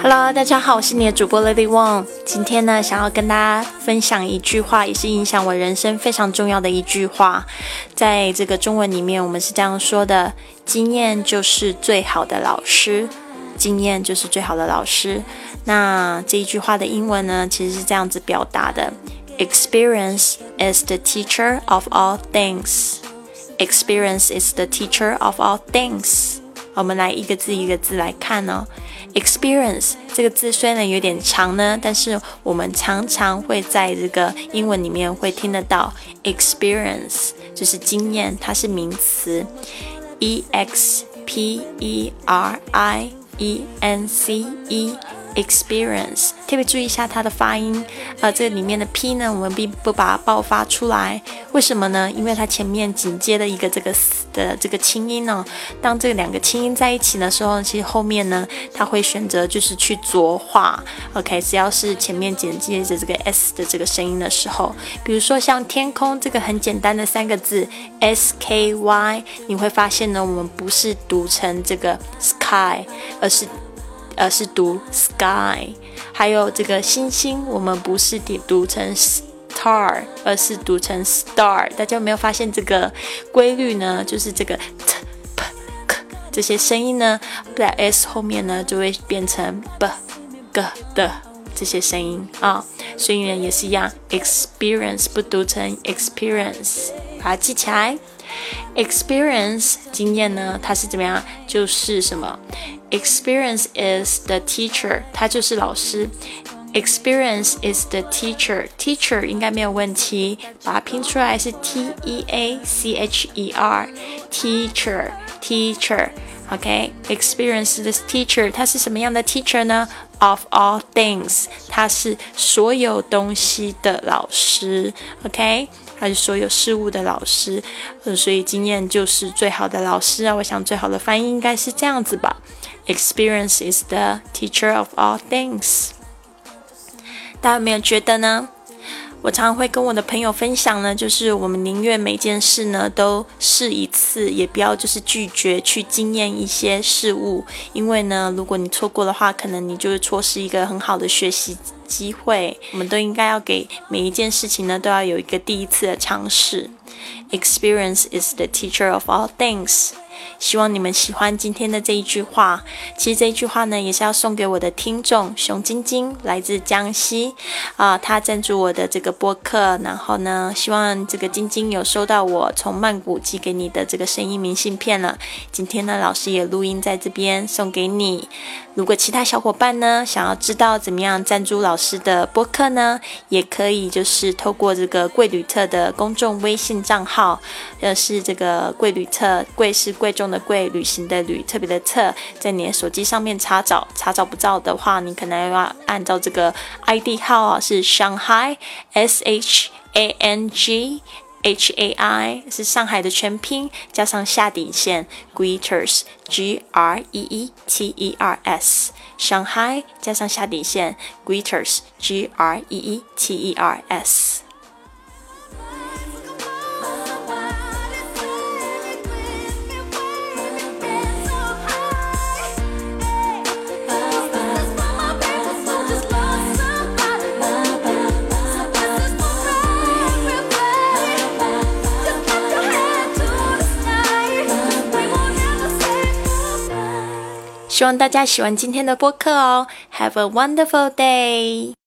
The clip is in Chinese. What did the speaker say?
Hello，大家好，我是你的主播 Lady Wang。今天呢，想要跟大家分享一句话，也是影响我人生非常重要的一句话。在这个中文里面，我们是这样说的：经验就是最好的老师。经验就是最好的老师。那这一句话的英文呢，其实是这样子表达的：Experience is the teacher of all things. Experience is the teacher of all things. 我们来一个字一个字来看哦、Experience 这个字虽然有点长呢，但是我们常常会在这个英文里面会听得到 experience，就是经验，它是名词，e x p e r i e n c e。experience，特别注意一下它的发音，呃，这里面的 p 呢，我们并不把它爆发出来，为什么呢？因为它前面紧接的一个这个 s 的这个轻音呢，当这两个轻音在一起的时候，其实后面呢，它会选择就是去浊化，OK，只要是前面紧接着这个 s 的这个声音的时候，比如说像天空这个很简单的三个字 s k y，你会发现呢，我们不是读成这个 sky，而是而是读 sky，还有这个星星，我们不是读成 star，而是读成 star。大家有没有发现这个规律呢？就是这个 t p k 这些声音呢，在 s 后面呢就会变成 b g 的这些声音啊。所以呢也是一样，experience 不读成 experience，把它记起来。Experience 经验呢，它是怎么样？就是什么？Experience is the teacher，它就是老师。Experience is the teacher，teacher 应该没有问题，把它拼出来是 T E A C H E R，teacher，teacher。OK，experience this teacher，它是什么样的 teacher 呢？Of all things，它是所有东西的老师。OK。还是所有事物的老师，呃，所以经验就是最好的老师啊。我想最好的翻译应该是这样子吧：Experience is the teacher of all things。 大家有没有觉得呢？我常常会跟我的朋友分享呢，就是我们宁愿每件事呢都试一次，也不要就是拒绝去经验一些事物，因为呢，如果你错过的话，可能你就会错失一个很好的学习机会。我们都应该要给每一件事情呢，都要有一个第一次的尝试。Experience is the teacher of all things。希望你们喜欢今天的这一句话。其实这一句话呢，也是要送给我的听众熊晶晶，来自江西啊，他赞助我的这个播客。然后呢，希望这个晶晶有收到我从曼谷寄给你的这个声音明信片了。今天呢，老师也录音在这边送给你。如果其他小伙伴呢，想要知道怎么样赞助老师的播客呢，也可以就是透过这个贵旅特的公众微信账号，呃，是这个贵旅特，贵是贵贵重的贵，旅行的旅，特别的特，在你的手机上面查找，查找不到的话，你可能要按照这个 ID 号啊，是 Shanghai S H A N G。H A I 是上海的全拼，加上下底线 Greeters G R E E T E R S Shanghai 加上下底线 Greeters G R E E T E R S。希望大家喜欢今天的播客哦。Have a wonderful day.